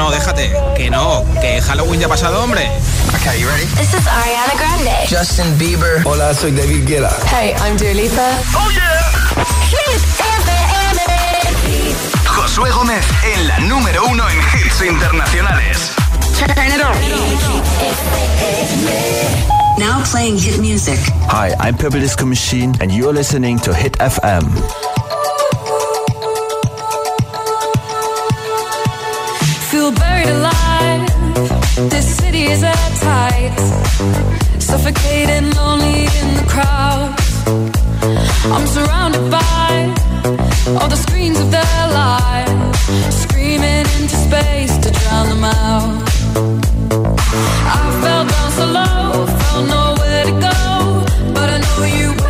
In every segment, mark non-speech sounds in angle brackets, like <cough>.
no, déjate. Que no, que Halloween ya ha pasado, hombre. Okay, you ready? This is Ariana Grande. Justin Bieber. Hola, soy David Guetta. Hey, I'm Dua Lipa. Oh yeah. Hit FM. Josué Gómez en la número uno en hits internacionales. Turn it on. Now playing hit music. Hi, I'm Purple Disco Machine, and you're listening to Hit FM. Buried alive. This city is at tight. Suffocating, lonely in the crowd. I'm surrounded by all the screens of their lives, screaming into space to drown them out. I fell down so low, felt nowhere to go, but I know you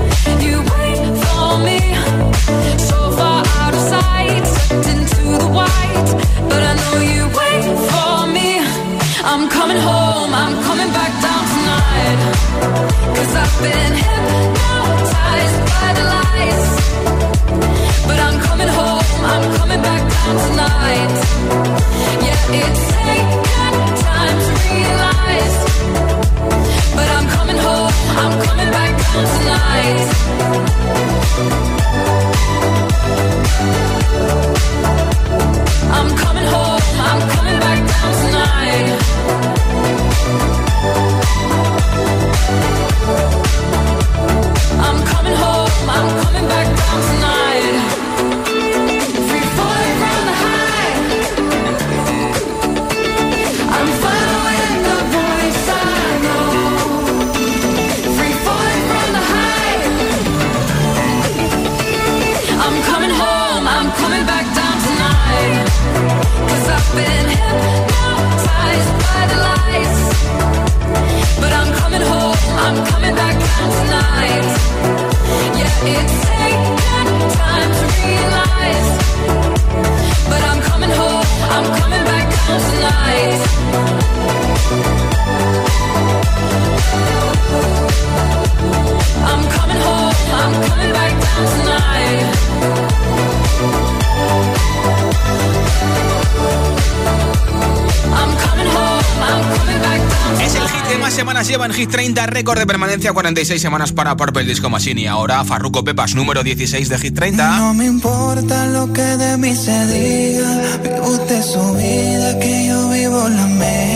récord de permanencia 46 semanas para Purple Disco Machine. Y ahora Farruko Pepas, número 16 de Hit 30. No me importa lo que de mí se diga. Vive usted su vida, que yo vivo la mía.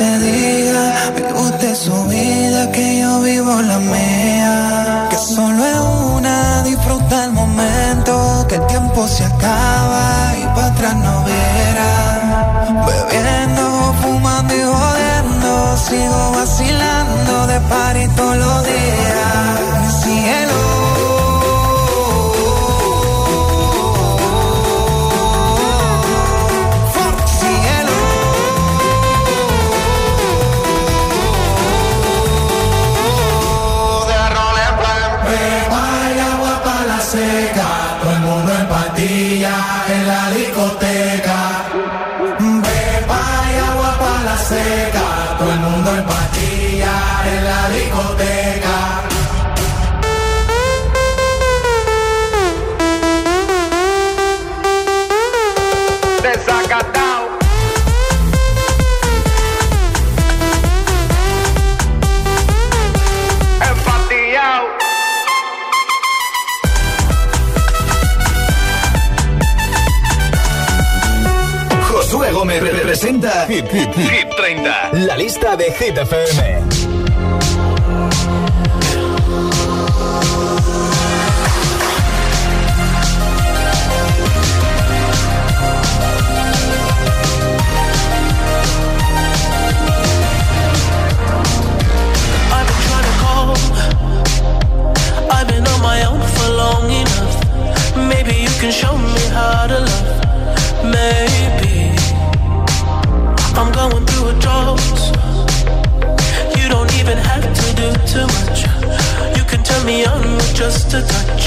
se diga. Vive usted su vida, que yo vivo la mía. Que solo es una, disfruta el momento. Que el tiempo se acaba y para atrás no verá. Bebiendo, fumando y jodiendo. Sigo vacilando de par y lo discoteca. Desacatado. Empatillado. Josué Gómez presenta Hit, hit, hit. hit 30, la lista de Hit FM. just a touch.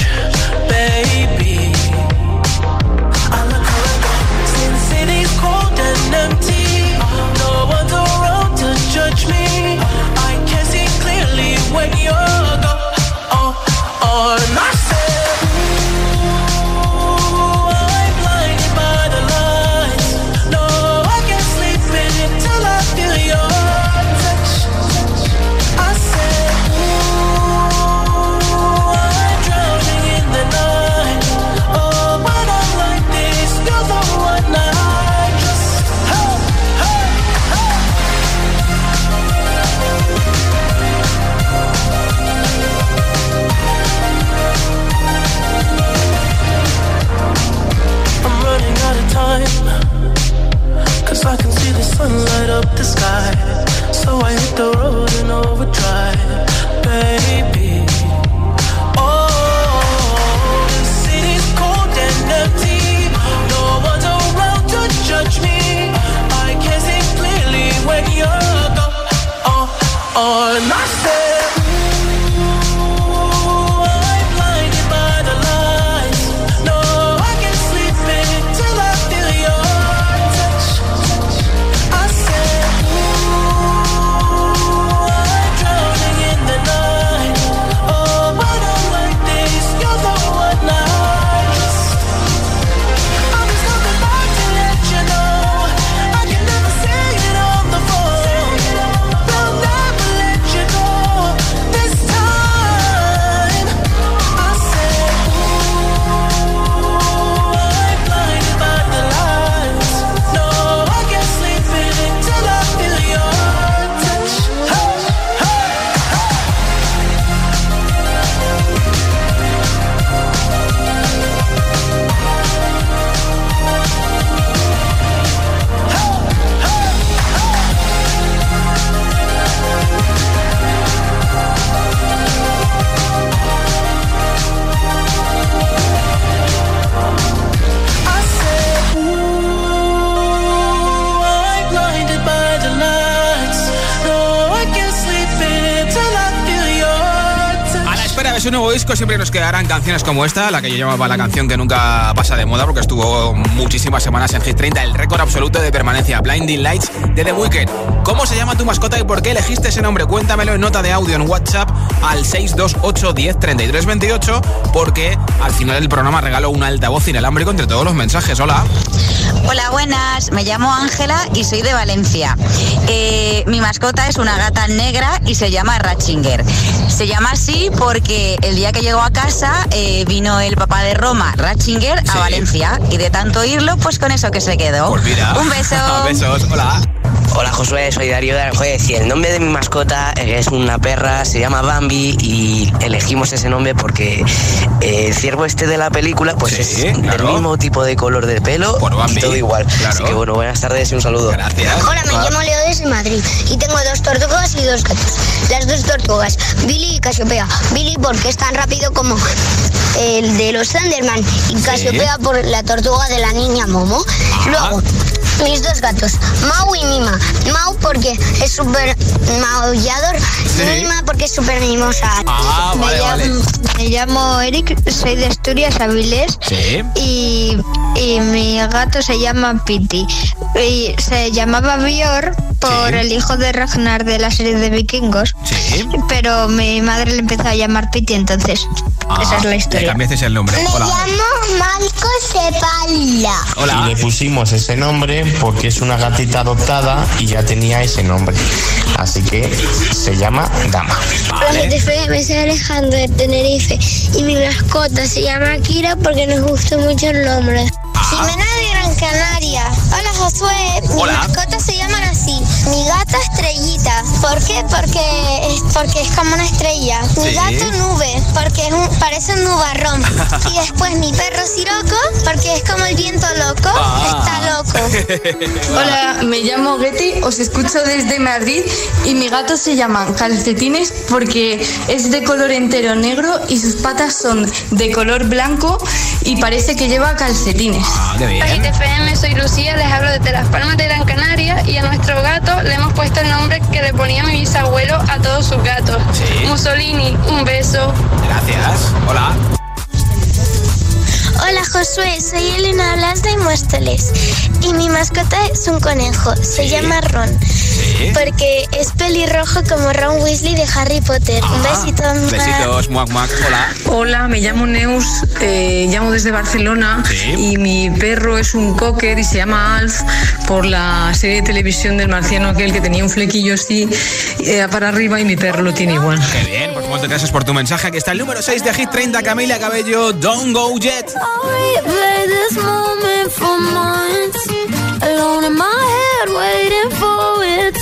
Siempre nos quedarán canciones como esta, la que yo llamaba la canción que nunca pasa de moda porque estuvo muchísimas semanas en Hit 30, el récord absoluto de permanencia, Blinding Lights de The Weeknd. ¿Cómo se llama tu mascota y por qué elegiste ese nombre? Cuéntamelo en nota de audio en WhatsApp al 628 10 33 28 porque al final del programa regaló un altavoz inalámbrico entre todos los mensajes. Hola. Hola, buenas. Me llamo Ángela y soy de Valencia. Eh, mi mascota es una gata negra y se llama Ratchinger. Se llama así porque el día que llegó a casa eh, vino el papá de Roma, Ratchinger, a Valencia. Y de tanto oírlo, pues con eso que se quedó. Pues mira. Un beso. <laughs> Besos. Hola. Hola Josué, soy Darío de Aranjuez y el nombre de mi mascota es una perra, se llama Bambi y elegimos ese nombre porque eh, el ciervo este de la película pues Sí, es claro. del mismo tipo de color de pelo Bambi, y todo igual. claro. Así que bueno, buenas tardes y un saludo. Gracias. Hola, me llamo Leo desde Madrid y tengo dos tortugas y dos gatos. Las dos tortugas, Billy y Casiopea. Billy porque es tan rápido como el de los Thunderman y Casiopea por la tortuga de la niña Momo. Luego, mis dos gatos, Mau y Mima. Mau porque es súper maullador, Mima porque es súper mimosa. Ah, vale, vale. me llamo Eric, soy de Asturias, Avilés Sí. y, y mi gato se llama Piti. Y se llamaba Bior por Sí. el hijo de Ragnar de la serie de vikingos. Sí. Pero mi madre le empezó a llamar Piti, entonces esa es la Le historia. cambiaste el nombre. Hola. Marco Sepala. Hola. Y le pusimos ese nombre porque es una gatita adoptada y ya tenía ese nombre. Así que se llama Dama. Vale. me soy Alejandro de Tenerife y mi mascota se llama Kira porque nos gustó mucho el nombre. Jimena de Gran Canaria. Hola Josué. Hola. Mi mascota se llama así. Mi gata estrellita. ¿Por qué? Porque es, porque es como una estrella. Mi Sí. gato nube. Porque es un, parece un nubarrón. y después mi perro Siroco. Porque es como el viento loco. Ah. Está loco. <laughs> Hola, me llamo Getty, os escucho desde Madrid y mi gato se llama Calcetines porque es de color entero negro y sus patas son de color blanco y parece que lleva calcetines. Ah, qué bien. TFM, soy Lucía, les hablo desde Las Palmas de Gran Canaria y a nuestro gato le hemos puesto el nombre que le ponía mi bisabuelo a todos sus gatos. Sí. Mussolini, un beso. Gracias. Hola. Hola Josué, soy Elena Blas de Móstoles y mi mascota es un conejo, se Sí. llama Ron, Sí. porque es pelirrojo como Ron Weasley de Harry Potter. un Ah, besito. Besitos, muac, muac. Hola. Hola, me llamo Neus, eh, llamo desde Barcelona Sí. y mi perro es un cocker y se llama Alf por la serie de televisión del marciano aquel que tenía un flequillo así eh, para arriba y mi perro lo tiene igual. Qué bien, pues muchas gracias por tu mensaje. Aquí está el número 6 de Hit 30, Camila Cabello, Don't Go Jet. replay this moment for months. Alone in my head, waiting for it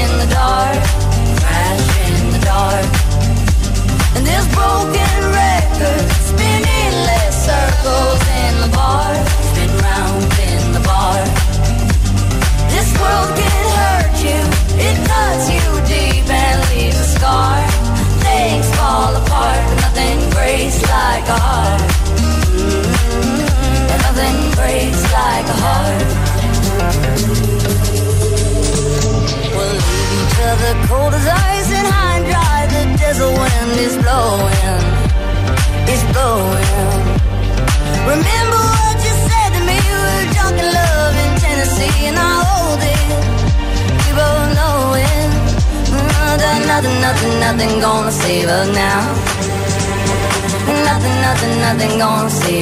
in the dark, crash in the dark. And this broken record spinning less circles in the bar.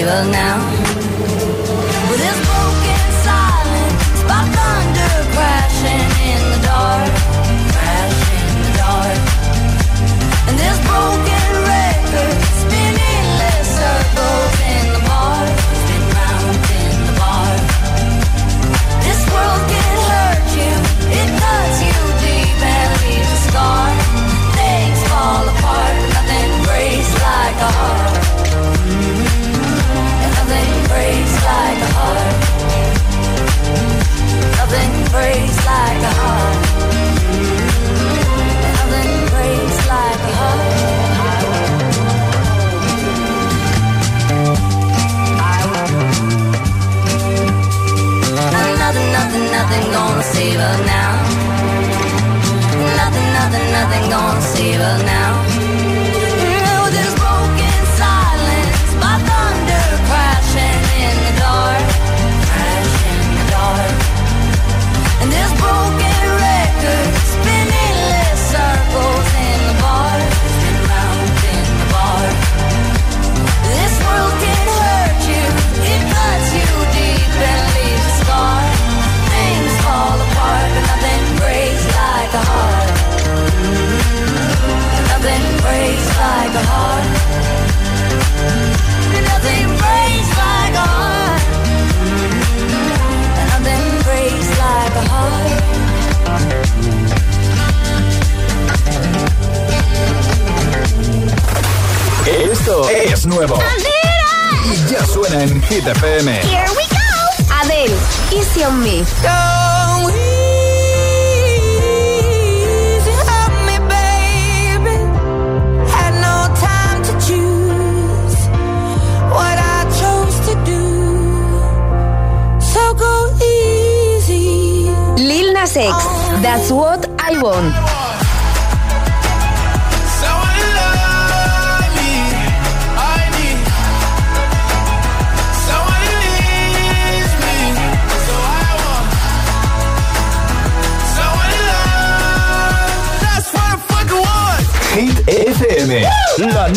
will now. Fever.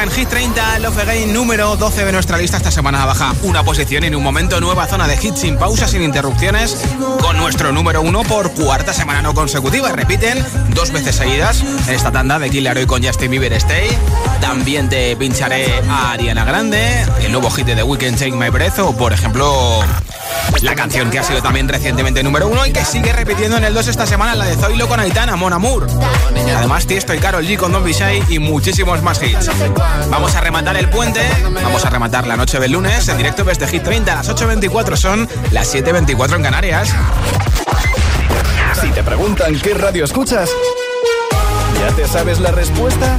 En Hit 30, Love Again, número 12 de nuestra lista. Esta semana baja una posición en un momento nueva zona de hits sin pausas, sin interrupciones, con nuestro número uno por cuarta semana no consecutiva. Repiten dos veces seguidas en esta tanda de Kill Laroi con Justin Bieber Stay. También te pincharé a Ariana Grande, el nuevo hit de The Weeknd Take My Breath o, por ejemplo, la canción que ha sido también recientemente número uno y que sigue repitiendo en el 2 esta semana, la de Zoilo con Aitana, Mon Amour. Además, Tiesto y Carol G con Don Bishai y muchísimos más hits. Vamos a rematar el puente, vamos a rematar la noche del lunes en directo desde Hit 30 a las 8.24 son las 7.24 en Canarias. Si te preguntan qué radio escuchas, ¿ya te sabes la respuesta?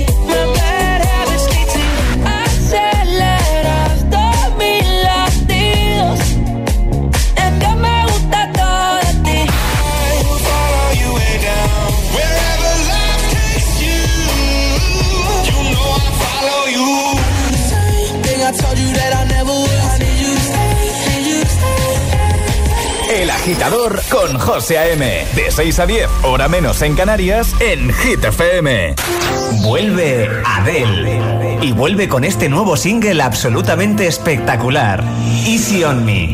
José A.M. De 6 a 10, hora menos en Canarias, en Hit FM. Vuelve Adele. Y vuelve con este nuevo single absolutamente espectacular. Easy on Me.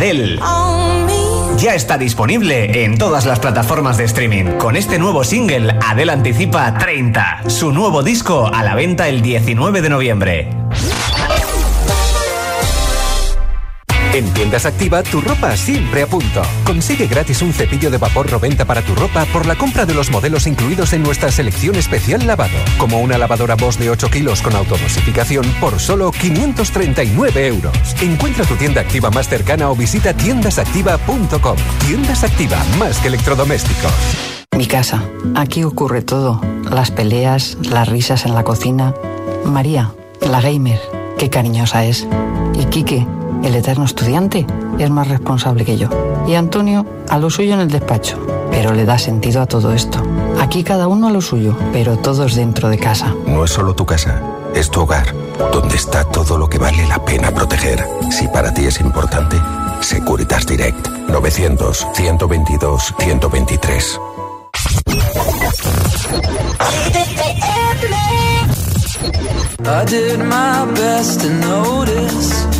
Adele. Ya está disponible en todas las plataformas de streaming. Con este nuevo single, Adele anticipa 30, su nuevo disco a la venta el 19 de noviembre. En Tiendas Activa, tu ropa siempre a punto. Consigue gratis un cepillo de vapor Roventa para tu ropa por la compra de los modelos incluidos en nuestra selección especial lavado, como una lavadora Bosch de 8 kilos con automosificación por solo 539 euros. Encuentra tu tienda activa más cercana o visita tiendasactiva.com. Tiendas Activa, más que electrodomésticos. Mi casa. Aquí ocurre todo. Las peleas, las risas en la cocina. María, la gamer, qué cariñosa es. Y Quique el eterno estudiante, es más responsable que yo. Y Antonio, a lo suyo en el despacho, pero le da sentido a todo esto. Aquí cada uno a lo suyo, pero todos dentro de casa. No es solo tu casa, es tu hogar, donde está todo lo que vale la pena proteger. Si para ti es importante, Securitas Direct, 900-122-123. I did my best to notice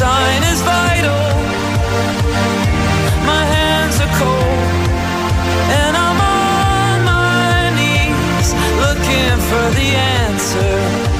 Sign is vital. My hands are cold. And I'm on my knees looking for the answer.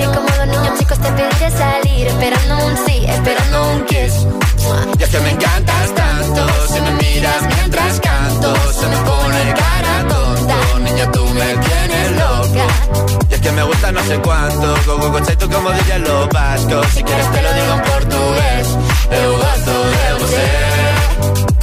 Y como los niños chicos te pediré salir, esperando un sí, esperando un kiss. Y es que me encantas tanto, si me miras mientras canto, se me pone cara tonta. Niña, tú me tienes loca. Y es que me gusta no sé cuánto, go go tú como dirían los vascos. Si quieres te lo digo en portugués, eu gosto de você.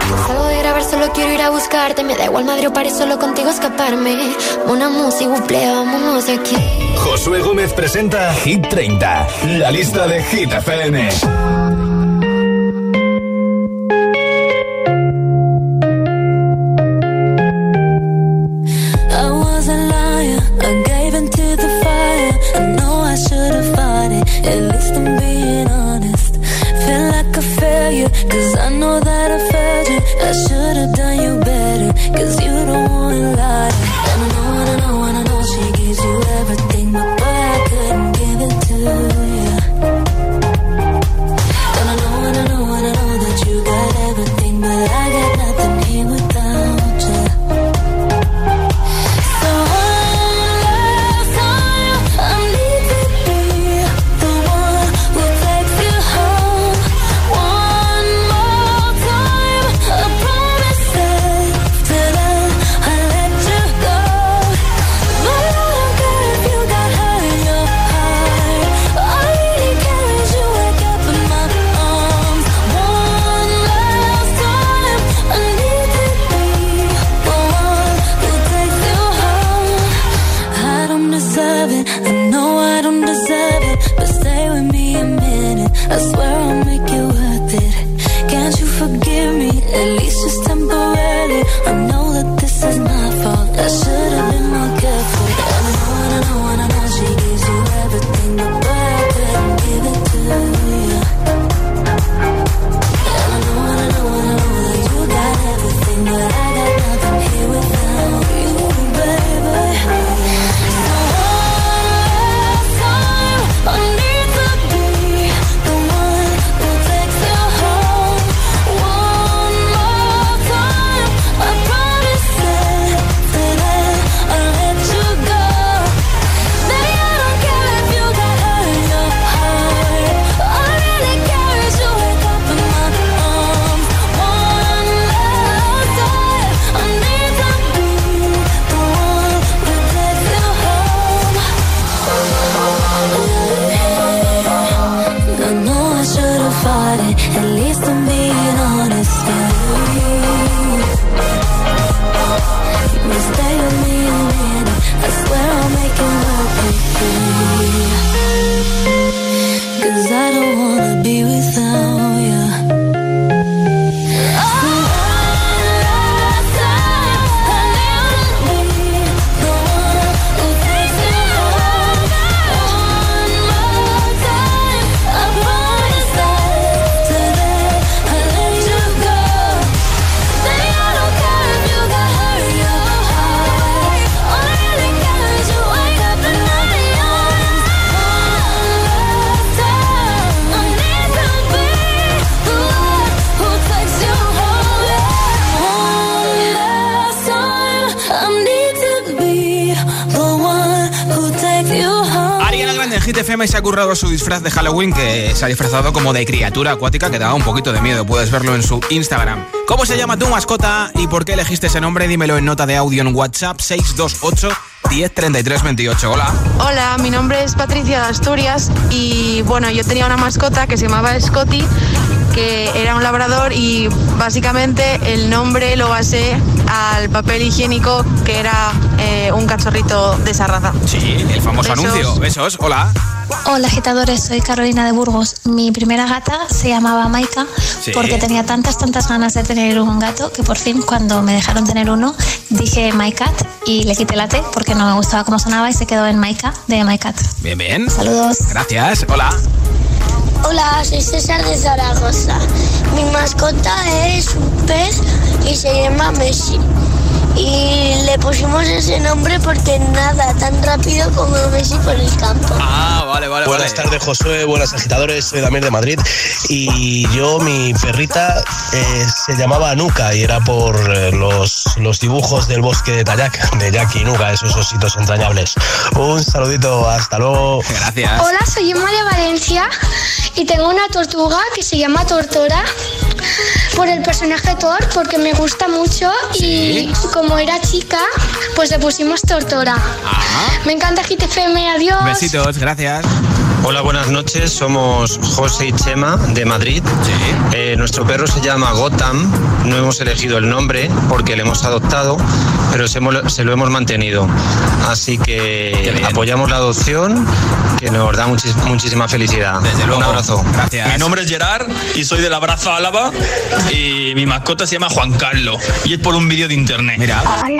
Ya salgo de grabar, solo quiero ir a buscarte. Me da igual madre o paré solo contigo escaparme. Una música, buple, vámonos de aquí. Josué Gómez presenta Hit 30, la lista de Hit FM. Hit FM se ha currado su disfraz de Halloween que se ha disfrazado como de criatura acuática que daba un poquito de miedo. Puedes verlo en su Instagram. ¿Cómo se llama tu mascota y por qué elegiste ese nombre? Dímelo en nota de audio en WhatsApp 628 103328. Hola. Hola, mi nombre es Patricia de Asturias y bueno, yo tenía una mascota que se llamaba Scotty era un labrador y básicamente el nombre lo basé al papel higiénico que era eh, un cachorrito de esa raza. Sí, el famoso anuncio. Besos, hola. Hola agitadores, soy Carolina de Burgos. Mi primera gata se llamaba Maika Sí. porque tenía tantas, tantas ganas de tener un gato que por fin cuando me dejaron tener uno dije My Cat y le quité la T porque no me gustaba cómo sonaba y se quedó en Maika de My Cat. Bien, bien. Saludos. Gracias, hola. Hola, soy César de Zaragoza. Mi mascota es un pez y se llama Messi. Y le pusimos ese nombre porque nada tan rápido como Messi por el campo. Ah, vale, vale. Buenas tardes, Josué. Buenas agitadores. Soy Damián de Madrid. Y yo, mi perrita, eh, se llamaba Anuka y era por eh, los, los dibujos del bosque de Tayac, de Jackie y Nuka, esos ositos entrañables. Un saludito, hasta luego. Gracias. Hola, soy Emma de Valencia y tengo una tortuga que se llama Tortora por el personaje Thor porque me gusta mucho y como era chica, pues le pusimos Tortora. Me encanta GTFM, adiós. Besitos, gracias. Hola, buenas noches. Somos José y Chema de Madrid. Eh, nuestro perro se llama Gotham. No hemos elegido el nombre porque le hemos adoptado, pero se, lo hemos mantenido. Así que apoyamos la adopción, que nos da muchis- muchísima felicidad. Un abrazo. Gracias. Mi nombre es Gerard y soy del Abrazo Álava y mi mascota se llama Juan Carlos y es por un vídeo de internet. Mira.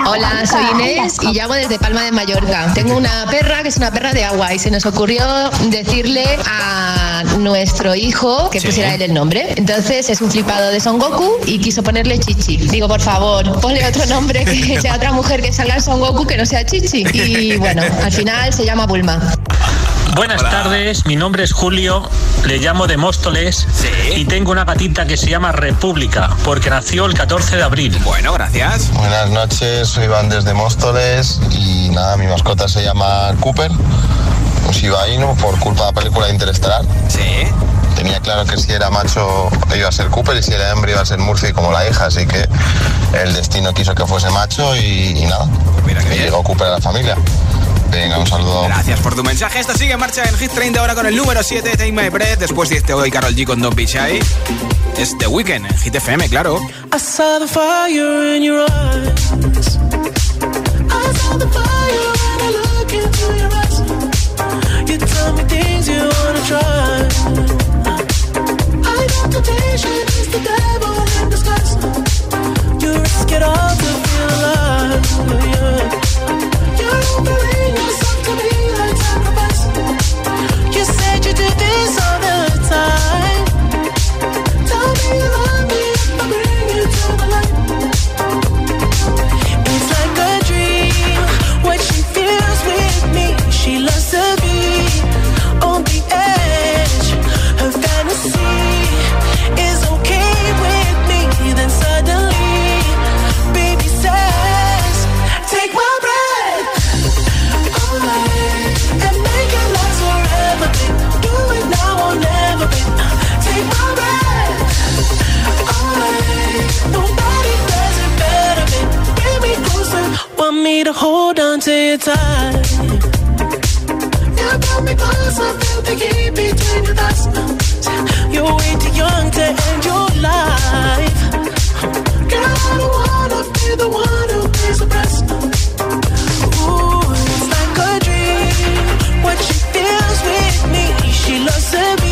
Hola, soy Inés y llamo desde Palma de Mallorca. Tengo una perra que es una perra de agua y se nos ocurrió decirle a nuestro hijo que Sí. pusiera él el nombre. Entonces es un flipado de Son Goku y quiso ponerle Chichi. Digo, por favor, ponle otro nombre que <laughs> sea otra mujer que salga en Son Goku que no sea Chichi. Y bueno, al final se llama Bulma. Buenas tardes, mi nombre es Julio, le llamo de Móstoles y tengo una gatita que se llama República porque nació el 14 de abril. Bueno, gracias. Buenas noches, soy Iván desde Móstoles y nada, mi mascota se llama Cooper, un Shiba Inu por culpa de la película Interestelar. Sí. Tenía claro que si era macho iba a ser Cooper y si era hembra iba a ser Murphy como la hija, así que el destino quiso que fuese macho y, y nada. y llegó Cooper a la familia. Venga, un saludo. Gracias por tu mensaje. Esto sigue en marcha en Hit 30 ahora con el número 7, Take My Breath. Después de este hoy, Carol G con Don Pichai. Es The Weekend en Hit FM, claro. I saw the fire in your eyes. I saw the fire when I look into your eyes. You tell me things you wanna try. I know temptation is the devil in disguise. You risk it all hold on to you brought me closer, feel the heat between your thighs. You're way too young to end your life. Girl, I don't wanna be the one who pays the price. Ooh, it's like a dream. What she feels with me, she loves to be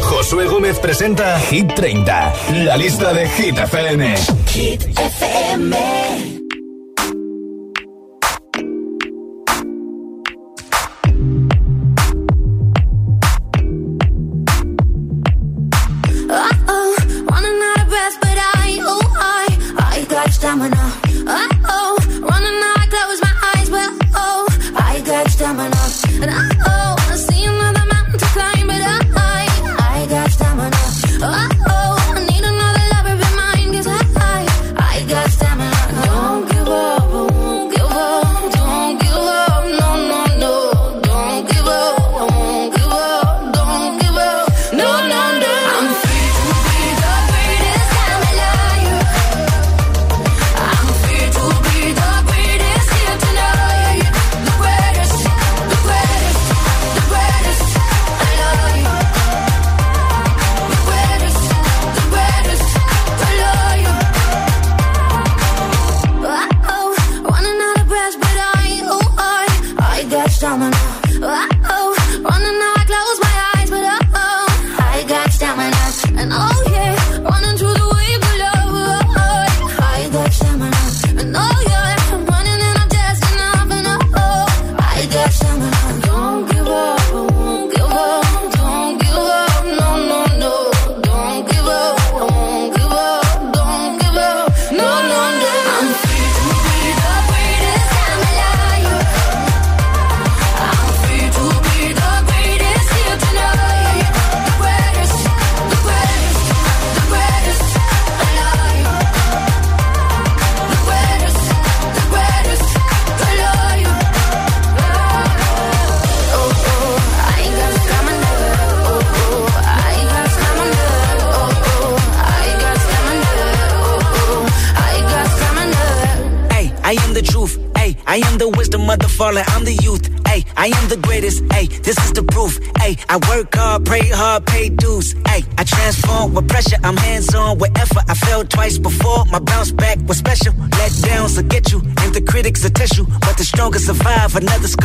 Josué Gómez presenta Hit 30, la lista de Hit FM. Hit FM.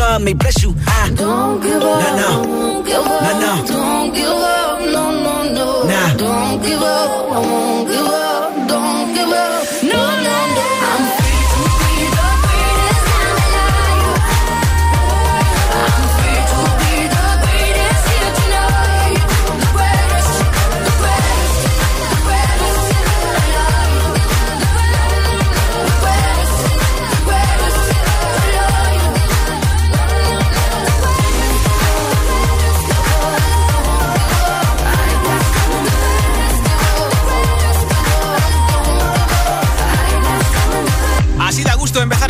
May bless you. I don't give up. No, no. Don't give up. No, no. Don't give up. No, no, no. Nah. Don't give up. I won't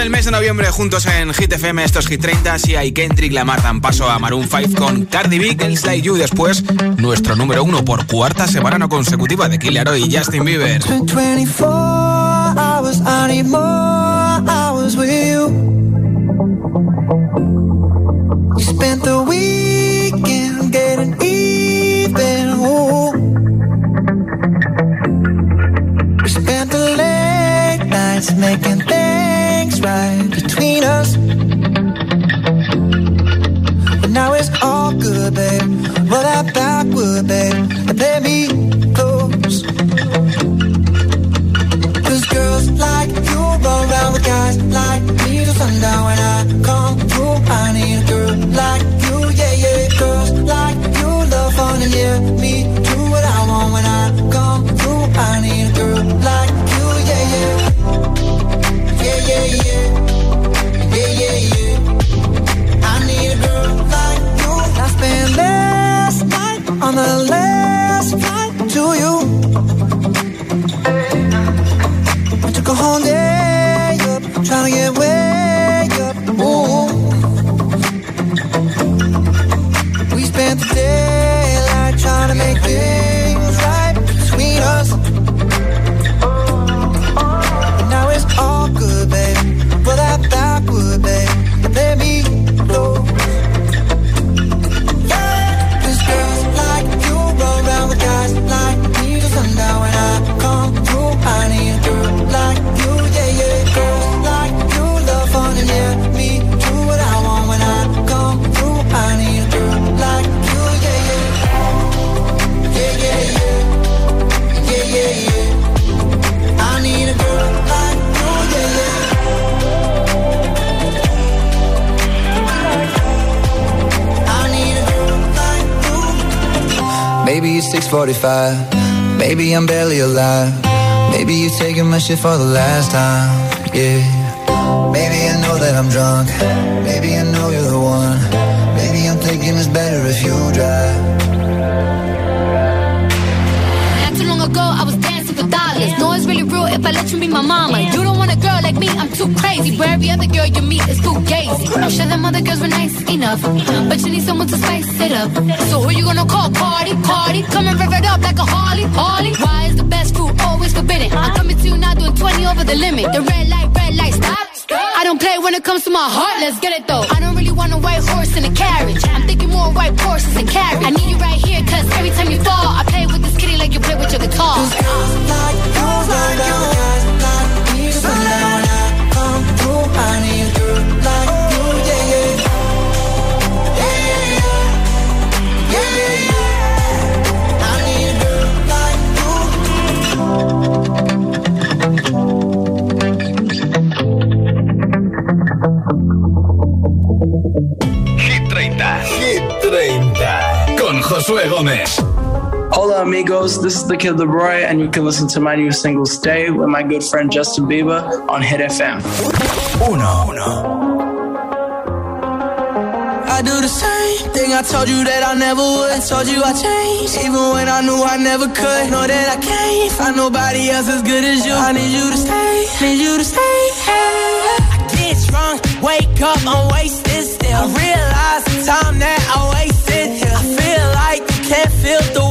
el mes de noviembre juntos en Hit FM, estos Hit 30. Si hay Kendrick Lamar dan paso a Maroon 5 con Cardi B, Girls Like You. Después, nuestro número uno por cuarta semana no consecutiva de Killer y Justin Bieber. It's been 24 hours, I need more hours with you. You spent the weekend getting even. Ooh. We spent the late nights making right between us. But now it's all good, babe. Roll that backward, babe, and play me close. Cause girls like you run around with guys like me till sundown when I come through. I need a girl like you, yeah, yeah. Girls like you love fun and yeah, me do what I want when I come through. I need a girl the last shit for the last time. Yeah. Maybe I know that I'm drunk. Maybe I know you're the one. Maybe I'm thinking it's better if you drive. Not too long ago, I was dancing for dollars. No, it's really real if I let you be my mama. You don't want a girl like me, I'm too crazy. Where every other girl you meet is too gazy. I'm sure them other girls were nice enough, but you need someone to spice it up. So who you gonna call? Cardi, Cardi. Come and rev it up like a Harley, Harley. Why is the best always forbidden? I'm coming to you now doing 20 over the limit. The red light, red light, stop. I don't play when it comes to my heart, let's get it though. I don't really want a white horse in a carriage. I'm thinking more white horses and carriage. I need you right here, cause every time you fall, I play with this kitty like you play with your guitar. Like you run around with guys Hola this is the Kid Leroy, and you can listen to my new single "Stay" with my good friend Justin Bieber on Hit FM. Uno. Uno. I do the same thing I told you that I never would. I told you I changed, even when I knew I never could. Know that I can't find nobody else as good as you. I need you to stay, need you to stay. I get drunk, wake up, I'm wasted still. I realize the time that I wasted here. I feel like you can't feel the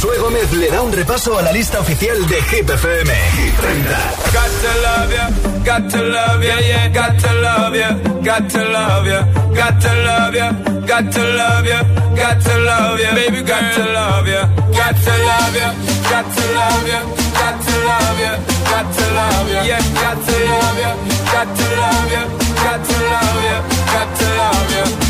Josué Gómez le da un repaso a la lista oficial de Hit FM. Hit 30. Got to love got to love baby, got to love love ya, love ya, love ya, love ya, yeah, love ya, love ya, love ya, love ya.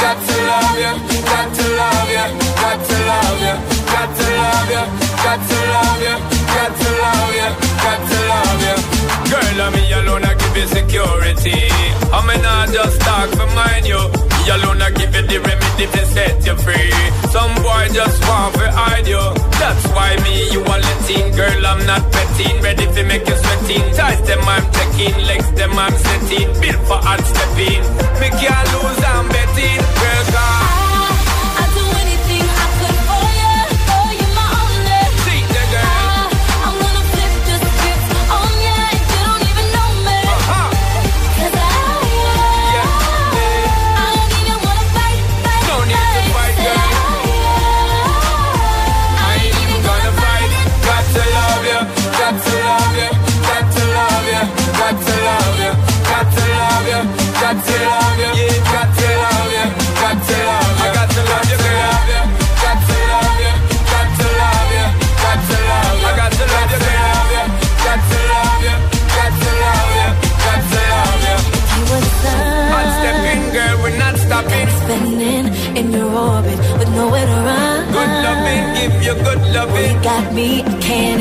got to love ya, got to love ya, got to love ya, got to love ya, got to love ya, got to love ya, got to love ya. Girl, I'm me alone, I give you security. I'm not just talk for mine, you. Alone, I give you the remedy to set you free. Some boy just want to hide you. That's why me, you are letting. Girl, I'm not petting. Ready to make you sweating. Ties them, I'm taking. Legs them, I'm setting. Built for hard stepping. Me can't lose, I'm betting. Girl. Loving. got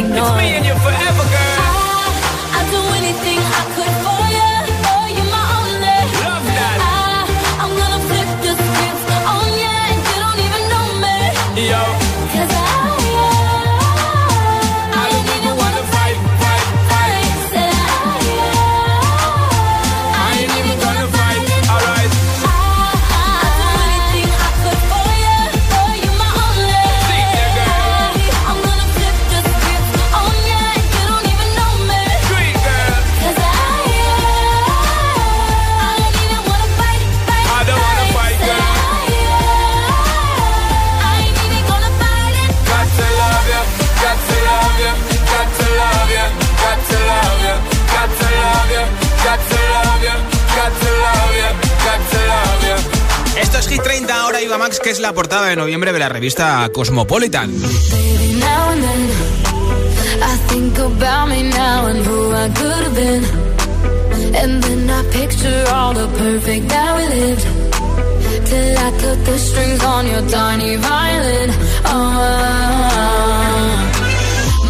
your tiny violin.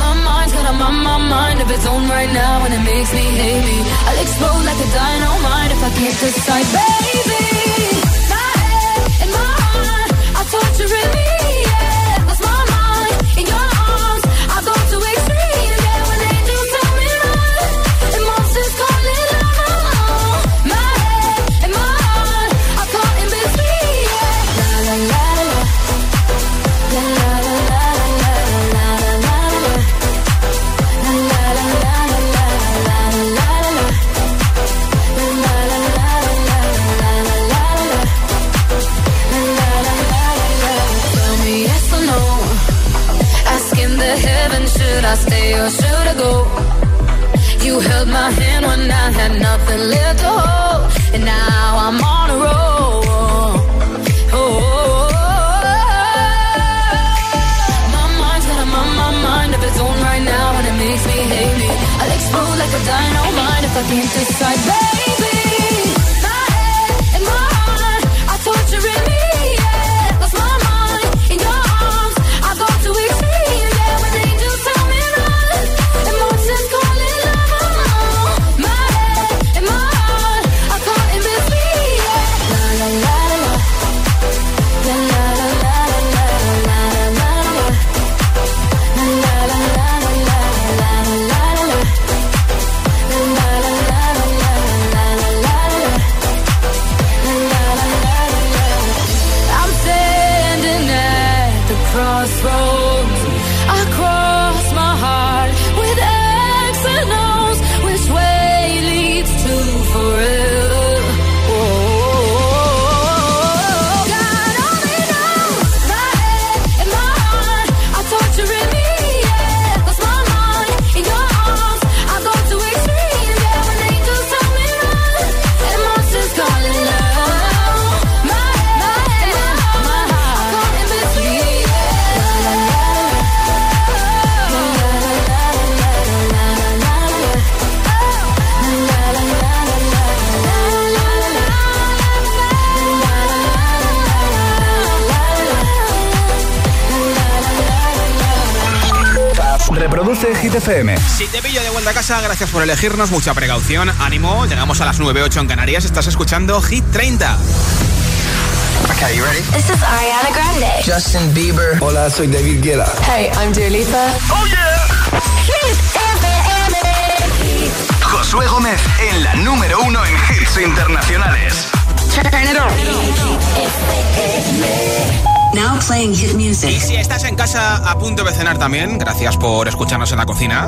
My mind's got a my, my mind of its own right now, and it makes me hate me. I'll explode like a dynamite if I can't decide, baby. Release. Or should I go? You held my hand when I had nothing left to hold, and now I'm on a roll. Oh, oh, oh, oh my mind's got a mind of its own right now, and it makes me hate me. I'll explode like a dynamite if I can't decide, FM. Si te pillo de vuelta a casa, gracias por elegirnos, mucha precaución, ánimo. Llegamos a las 9.08 en Canarias, estás escuchando Hit 30. Okay, you ready? This is Ariana Grande. Justin Bieber. Hola, soy David Guetta. Hey, I'm Dua Lipa. Oh yeah. Hit FM. Josué Gómez en la número uno en hits internacionales. Now playing hit music. Y si estás en casa a punto de cenar también, gracias por escucharnos en la cocina.